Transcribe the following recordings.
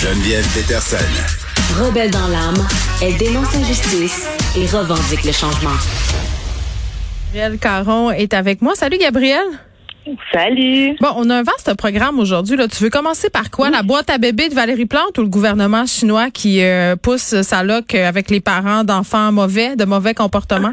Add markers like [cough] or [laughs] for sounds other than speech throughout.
Geneviève Peterson. Rebelle dans l'âme, elle dénonce l'injustice et revendique le changement. Gabriel Caron est avec moi. Salut Gabriel. Salut. Bon, on a un vaste programme aujourd'hui. Là. Tu veux commencer par quoi? La boîte à bébé de Valérie Plante ou le gouvernement chinois qui euh, pousse sa loc avec les parents d'enfants mauvais, de mauvais comportement?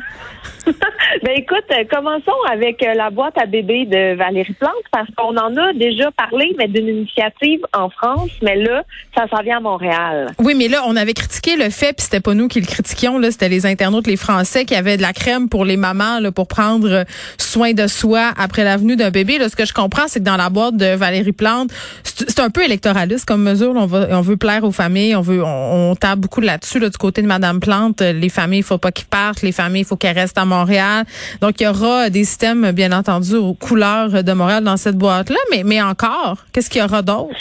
[laughs] [laughs] ben écoute, euh, commençons avec euh, la boîte à bébé de Valérie Plante parce qu'on en a déjà parlé, mais d'une initiative en France, mais là, ça s'en vient à Montréal. Oui, mais là, on avait critiqué le fait, puis c'était pas nous qui le critiquions, là, c'était les internautes, les Français, qui avaient de la crème pour les mamans, là, pour prendre soin de soi après la venue d'un bébé. Là, ce que je comprends, c'est que dans la boîte de Valérie Plante, c'est un peu électoraliste comme mesure. on, va, on veut plaire aux familles, on veut, on, tape beaucoup là-dessus, là, du côté de Madame Plante. Les familles, il faut pas qu'ils partent, les familles, il faut qu'elles restent à Montréal. Donc, il y aura des systèmes, bien entendu, aux couleurs de Montréal dans cette boîte-là. Mais, mais encore, qu'est-ce qu'il y aura d'autre?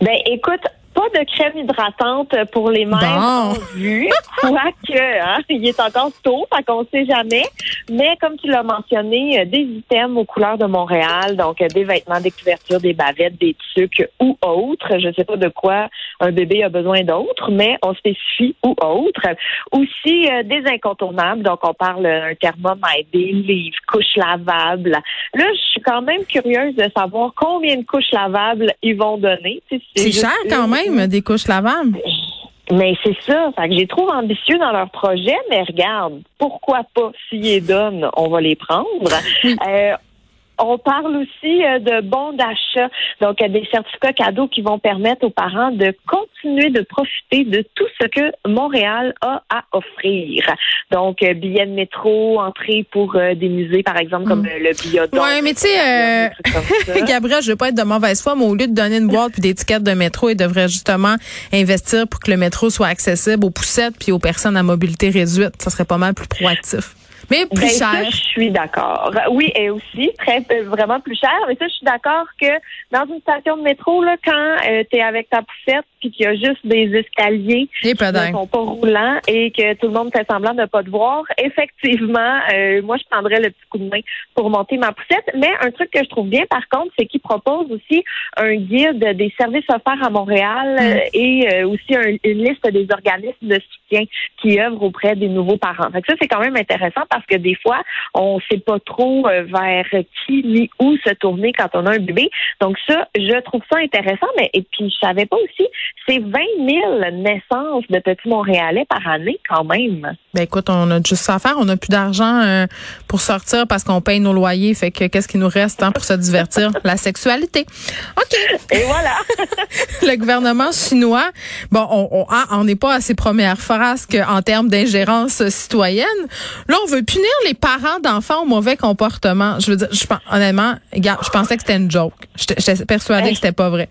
Ben, écoute, pas de crème hydratante pour les mères en vue, quoique hein, il est encore tôt, fait qu'on sait jamais. Mais comme tu l'as mentionné, des items aux couleurs de Montréal, donc des vêtements, des couvertures, des bavettes, des trucs ou autres. Je sais pas de quoi un bébé a besoin d'autres, mais on spécifie ou autre. Aussi euh, des incontournables, donc on parle un thermomètre, des livres, couches lavables. Là, je suis quand même curieuse de savoir combien de couches lavables ils vont donner. C'est cher quand même des couches lavables. Mais c'est ça. Fait que j'ai trouvé ambitieux dans leur projet, mais regarde, pourquoi pas s'ils les donnent, on va les prendre. [laughs] Euh, on parle aussi euh, de bons d'achat, donc des certificats cadeaux qui vont permettre aux parents de continuer de profiter de tout ce que Montréal a à offrir. Donc euh, billets de métro, entrée pour euh, des musées par exemple comme mm. le Biodome. Oui, mais tu sais [laughs] Gabriel, je veux pas être de mauvaise foi, mais au lieu de donner une boîte puis des tickets de métro, ils devraient justement investir pour que le métro soit accessible aux poussettes puis aux personnes à mobilité réduite. Ça serait pas mal plus proactif. Mais plus ben, cher. je suis d'accord. Oui, et aussi, très euh, vraiment plus cher. Mais ça, je suis d'accord que dans une station de métro, là, quand euh, tu es avec ta poussette puis qu'il y a juste des escaliers qui ne sont pas roulants et que tout le monde fait semblant de ne pas te voir, effectivement, euh, moi, je prendrais le petit coup de main pour monter ma poussette. Mais un truc que je trouve bien, par contre, c'est qu'ils proposent aussi un guide des services offerts à Montréal mm. et aussi une liste des organismes de soutien qui œuvrent auprès des nouveaux parents. Fait ça, c'est quand même intéressant parce que des fois, on ne sait pas trop euh, vers qui ni où se tourner quand on a un bébé. Donc ça, je trouve ça intéressant. Mais et puis je savais pas aussi, c'est 20 000 naissances de petits Montréalais par année quand même. Ben écoute, on a juste ça à faire. On n'a plus d'argent euh, pour sortir parce qu'on paye nos loyers. Fait que qu'est-ce qui nous reste hein, pour se divertir? [laughs] La sexualité. Ok. Et voilà. [laughs] le gouvernement chinois, bon, on on n'est pas à ses premières frasques en termes d'ingérence citoyenne. Là, on veut punir les parents d'enfants au mauvais comportement. Je veux dire, je, honnêtement, je pensais que c'était une joke. J'étais persuadée que c'était pas vrai.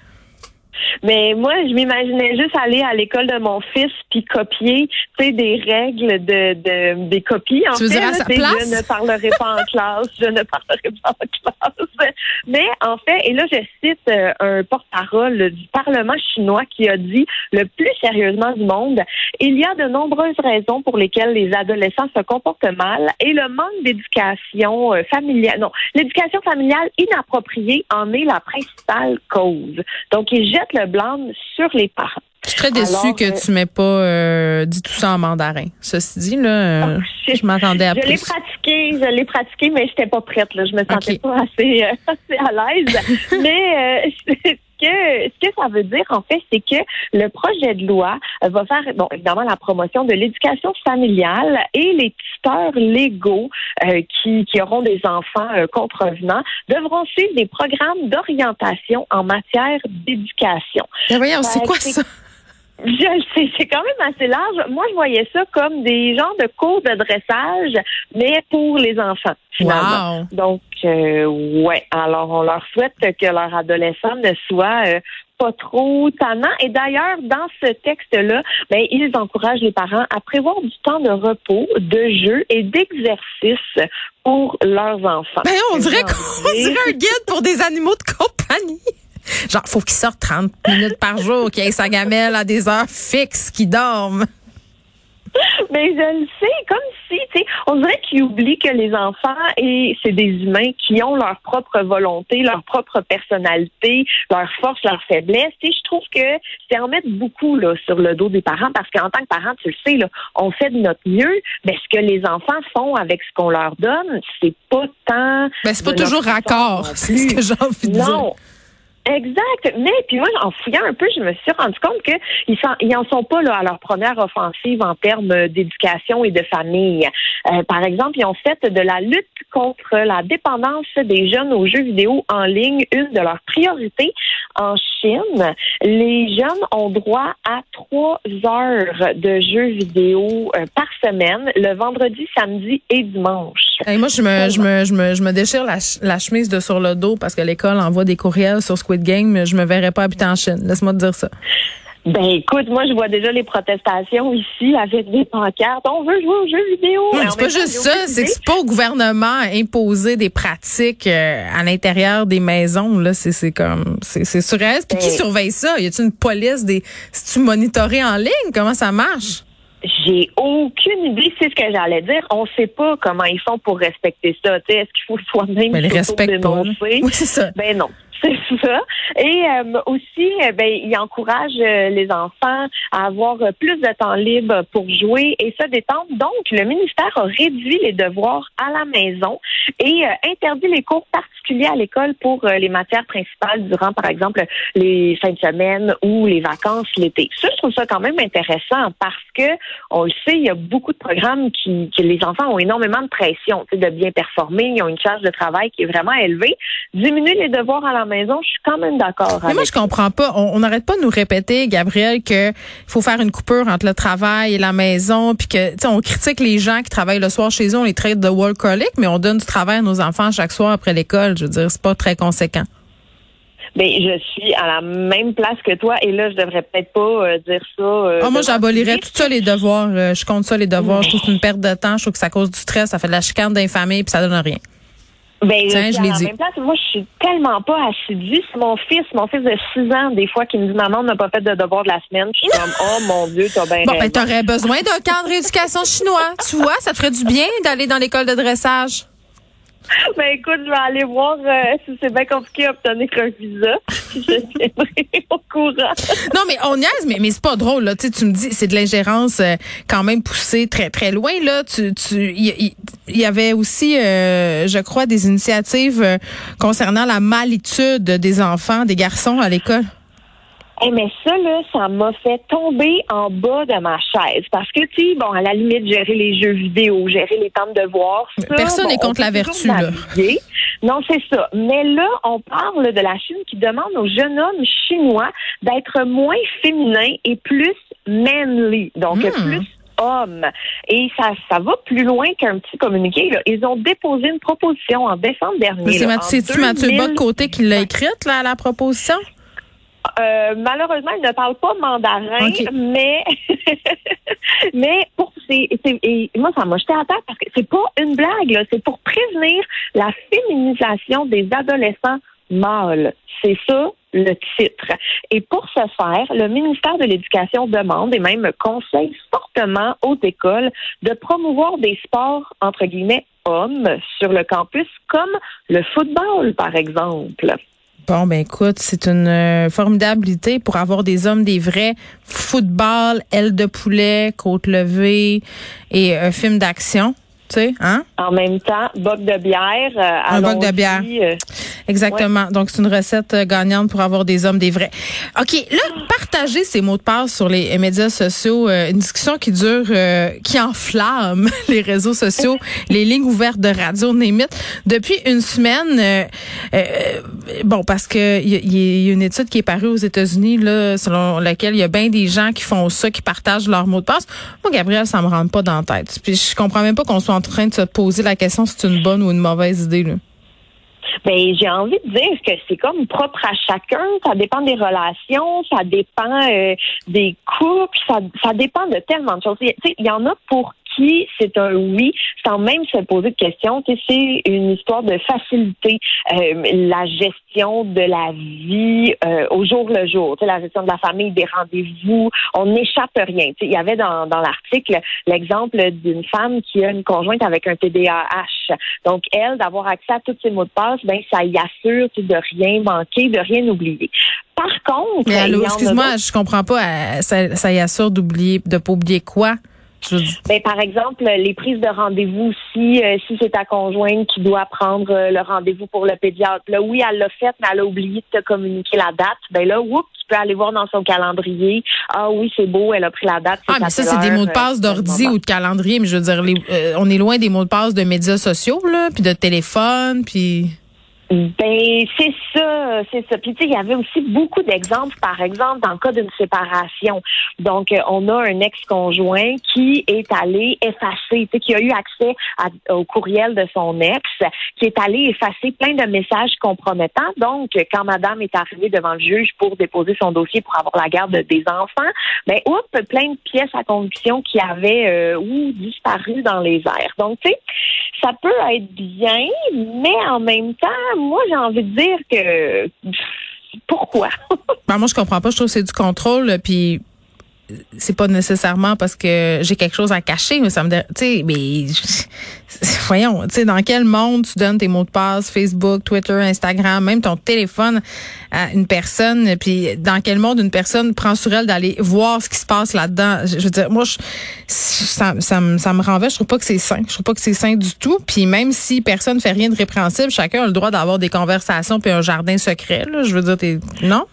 Mais moi, je m'imaginais juste aller à l'école de mon fils puis copier, tu sais, des règles de, de des copies. En tu fait? Je ne parlerai pas en classe, je ne parlerai pas en classe. Mais en fait, et là, je cite euh, un porte-parole du Parlement chinois qui a dit le plus sérieusement du monde, il y a de nombreuses raisons pour lesquelles les adolescents se comportent mal et le manque d'éducation euh, familiale, non, l'éducation familiale inappropriée en est la principale cause. Donc, il le blâme sur les parents. Je suis très déçue que tu m'aies pas euh, dit tout ça en mandarin. Ceci dit, là, euh, ah, je m'attendais à je plus. Je l'ai pratiqué, je l'ai pratiqué, mais j'étais pas prête. Là. Je me sentais pas assez, euh, [laughs] assez à l'aise. [laughs] mais ce [laughs] que ce que ça veut dire, en fait, c'est que le projet de loi va faire, bon, évidemment, la promotion de l'éducation familiale et les tuteurs légaux qui, qui auront des enfants contrevenants devront suivre des programmes d'orientation en matière d'éducation. Mais voyons, c'est quoi ça? C'est quand même assez large. Moi, je voyais ça comme des genres de cours de dressage, mais pour les enfants. Finalement. Donc, euh, ouais. Alors, on leur souhaite que leur adolescent ne soit euh, pas trop tannant. Et d'ailleurs, dans ce texte-là, ben, ils encouragent les parents à prévoir du temps de repos, de jeu et d'exercice pour leurs enfants. Ben, on dirait qu'on dirait un guide pour des animaux de compagnie. Genre, faut qu'il sorte 30 minutes par jour, qu'il ait sa gamelle à des heures fixes, qu'il dorme. Mais je le sais, comme si, tu sais, on dirait qu'ils oublient que les enfants, et c'est des humains qui ont leur propre volonté, leur propre personnalité, leur force, leur faiblesse. Et je trouve que c'est en mettre beaucoup là, sur le dos des parents parce qu'en tant que parent, tu le sais, là, on fait de notre mieux, mais ce que les enfants font avec ce qu'on leur donne, c'est pas tant. Mais ben, c'est pas toujours raccord, [laughs] c'est ce que j'ai envie de dire. Exact. Mais puis moi, en fouillant un peu, je me suis rendu compte qu'ils ils en sont pas là à leur première offensive en termes d'éducation et de famille. Euh, par exemple, ils ont fait de la lutte contre la dépendance des jeunes aux jeux vidéo en ligne une de leurs priorités. En Chine, les jeunes ont droit à trois heures de jeux vidéo euh, par semaine, le vendredi, samedi et dimanche. Et moi, je me, je me, je me, je me déchire la, la chemise de sur le dos parce que l'école envoie des courriels sur Squid Game. Je me verrais pas habiter en Chine. Laisse-moi te dire ça. Ben écoute, moi je vois déjà les protestations ici avec des pancartes. On veut jouer aux jeux vidéo. c'est pas juste ça, c'est que c'est pas au gouvernement à imposer des pratiques euh, à l'intérieur des maisons. Là, c'est c'est comme c'est c'est Puis qui ben surveille ça? Y a-t-il une police des Si tu monitoré en ligne Comment ça marche? J'ai aucune idée, c'est ce que j'allais dire. On ne sait pas comment ils font pour respecter ça. Est-ce qu'il faut [laughs] soi-même Mais dénoncer? Oui, c'est ça. Ben non. [laughs] C'est ça. Et euh, aussi, eh ben, il encourage euh, les enfants à avoir plus de temps libre pour jouer et se détendre. Donc, le ministère a réduit les devoirs à la maison et euh, interdit les cours particuliers à l'école pour les matières principales durant, par exemple, les fins de semaine ou les vacances l'été. Ça, je trouve ça quand même intéressant parce que, on le sait, il y a beaucoup de programmes qui, que les enfants ont énormément de pression, de bien performer, ils ont une charge de travail qui est vraiment élevée. Diminuer les devoirs à la maison, je suis quand même d'accord. Mais moi, je comprends pas. On n'arrête pas de nous répéter, Gabriel, que faut faire une coupure entre le travail et la maison, puis que, tu sais, on critique les gens qui travaillent le soir chez eux, on les traite de workaholic, mais on donne du travail à nos enfants chaque soir après l'école. Je veux dire, c'est pas très conséquent. Ben, je suis à la même place que toi et là, je devrais peut-être pas euh, dire ça. Euh, ah, moi, j'abolirais tout ça, les devoirs. Euh, je compte ça, les devoirs. Je trouve que c'est une perte de temps. Je trouve que ça cause du stress. Ça fait de la chicane d'infamie puis ça donne rien. Ben, Tiens, je l'ai dit. Même place, moi, je suis tellement pas assidue. C'est mon fils, mon fils de 6 ans, des fois, qui me dit Maman, on n'a pas fait de devoir de la semaine. Je suis comme Oh mon Dieu, t'as bien. Bon, ben, t'aurais besoin d'un cadre d'éducation chinois. Tu vois, ça te ferait du bien d'aller dans l'école de dressage. [laughs] Ben écoute, je vais aller voir euh, si c'est bien compliqué d'obtenir un visa. je tiendrai [laughs] au courant. non, mais on niaise, mais, mais c'est pas drôle. Là. Tu, tu me dis, c'est de l'ingérence euh, quand même poussée très, très loin. Là, tu, tu, il y, avait aussi, euh, je crois, des initiatives concernant la malitude des enfants, des garçons à l'école. Eh mais ça, là, ça m'a fait tomber en bas de ma chaise. Parce que, tu sais, bon, à la limite, gérer les jeux vidéo, gérer les temps de devoirs. Personne n'est contre la vertu, là. Non, c'est ça. Mais là, on parle de la Chine qui demande aux jeunes hommes chinois d'être moins féminins et plus manly. Donc, hmm. plus hommes. Et ça, ça va plus loin qu'un petit communiqué. Là. Ils ont déposé une proposition en décembre dernier. C'est Mathieu, Mathieu Côté qui l'a écrite, là, la proposition? Euh, malheureusement, il ne parle pas mandarin, mais [laughs] mais pour c'est et moi ça m'a jeté à terre parce que c'est pas une blague c'est pour prévenir la féminisation des adolescents mâles. C'est ça le titre. Et pour ce faire, le ministère de l'Éducation demande et même conseille fortement aux écoles de promouvoir des sports entre guillemets hommes sur le campus comme le football par exemple. Bon, ben écoute, c'est une euh, formidable pour avoir des hommes, des vrais football, ailes de poulet, côte levée et un euh, film d'action. Sais, hein? En même temps, boc de bière. Euh, un boc de bière. Exactement. Donc, c'est une recette gagnante pour avoir des hommes, des vrais. OK. Là, partager ces mots de passe sur les médias sociaux, une discussion qui dure, qui enflamme [laughs] les réseaux sociaux, [laughs] les lignes ouvertes de radio, Némite. Depuis une semaine, bon, parce que il y, a une étude qui est parue aux États-Unis là, selon laquelle il y a bien des gens qui font ça, qui partagent leur mot de passe. Moi, Gabriel, ça me rentre pas dans la tête. Puis je comprends même pas qu'on soit en train de se poser la question si c'est une bonne ou une mauvaise idée. Là. Ben, j'ai envie de dire que c'est comme propre à chacun. Ça dépend des relations, ça dépend euh, des couples, ça, ça dépend de tellement de choses. Il y en a pour c'est un oui, sans même se poser de questions. C'est une histoire de faciliter euh, la gestion de la vie euh, au jour le jour. La gestion de la famille, des rendez-vous, on n'échappe rien. Il y avait dans, dans l'article l'exemple d'une femme qui a une conjointe avec un TDAH. Donc, elle, d'avoir accès à tous ses mots de passe, ben, ça y assure de rien manquer, de rien oublier. Par contre, excuse-moi, je comprends pas. Euh, ça, ça y assure d'oublier, de pas oublier quoi? Ben, par exemple, les prises de rendez-vous, si, euh, si c'est ta conjointe qui doit prendre euh, le rendez-vous pour le pédiatre, là, oui, elle l'a fait, mais elle a oublié de te communiquer la date, ben là, oups, tu peux aller voir dans son calendrier. Ah oui, c'est beau, elle a pris la date. Ah, mais ça, c'est des mots de passe d'ordi ou de calendrier, mais je veux dire, on est loin des mots de passe de médias sociaux, là, puis de téléphone, puis... Ben c'est ça, c'est ça. Puis tu sais, il y avait aussi beaucoup d'exemples, par exemple dans le cas d'une séparation. Donc euh, on a un ex-conjoint qui est allé effacer, tu sais, qui a eu accès au courriel de son ex, qui est allé effacer plein de messages compromettants. Donc quand Madame est arrivée devant le juge pour déposer son dossier pour avoir la garde des enfants, ben oups, plein de pièces à conviction qui avaient euh, ou disparu dans les airs. Donc tu sais, ça peut être bien, mais en même temps moi, j'ai envie de dire que pourquoi? [laughs] ben, moi, je comprends pas. Je trouve que c'est du contrôle. Puis c'est pas nécessairement parce que j'ai quelque chose à cacher, mais ça me, tu sais, mais [laughs] voyons, tu sais, dans quel monde tu donnes tes mots de passe, Facebook, Twitter, Instagram, même ton téléphone à une personne, puis dans quel monde une personne prend sur elle d'aller voir ce qui se passe là-dedans? Je, veux dire, moi, je, ça, ça, me, ça me renverse. Je trouve pas que c'est sain. Je trouve pas que c'est sain du tout. Puis même si personne fait rien de répréhensible, chacun a le droit d'avoir des conversations puis un jardin secret. Là. Je veux dire, t'es non?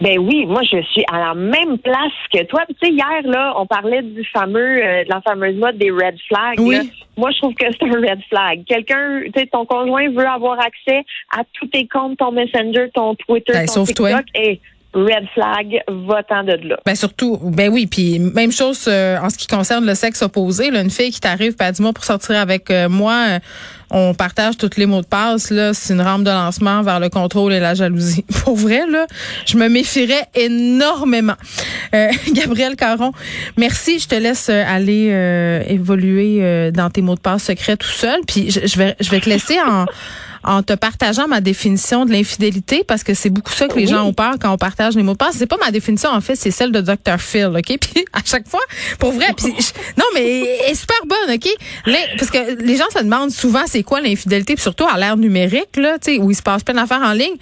Ben oui, moi je suis à la même place que toi. Tu sais, hier là, on parlait du fameux, euh, de la fameuse mode des red flags. Oui. Moi, je trouve que c'est un red flag. Quelqu'un, tu sais, ton conjoint veut avoir accès à tous tes comptes, ton Messenger, ton Twitter, ben, ton TikTok. Et red flag, va-t'en de là. Ben surtout, ben oui, puis même chose euh, en ce qui concerne le sexe opposé. Là, une fille qui t'arrive, pas dis-moi pour sortir avec euh, moi on partage tous les mots de passe. Là, c'est une rampe de lancement vers le contrôle et la jalousie. [laughs] Pour vrai, là, je me méfierais énormément. Euh, [laughs] Gabriel Caron, merci. Je te laisse euh, aller euh, évoluer dans tes mots de passe secrets tout seul. Puis je vais, je vais te laisser en en te partageant ma définition de l'infidélité parce que c'est beaucoup ça que les gens ont peur quand on partage les mots de passe. C'est pas ma définition en fait, c'est celle de Dr Phil, OK? [laughs] Puis à chaque fois, pour vrai, puis non mais elle est super bonne, OK? Parce que les gens se demandent souvent c'est quoi l'infidélité, surtout à l'ère numérique là, tu sais où il se passe plein d'affaires en ligne.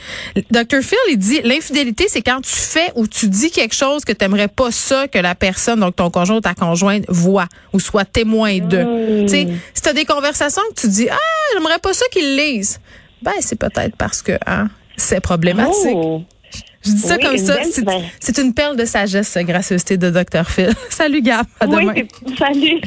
Dr Phil, il dit l'infidélité c'est quand tu fais ou tu dis quelque chose que t'aimerais pas ça que la personne donc ton conjoint ou ta conjointe voit ou soit témoin de. Tu sais, si t'as des conversations que tu dis ah, j'aimerais pas ça qu'ils lisent ben c'est peut-être parce que hein, c'est problématique. Oh. Je dis ça comme ça. C'est une perle de sagesse, gracieuseté de Dr. Phil. [laughs] salut, Gab. À demain. Oui, salut.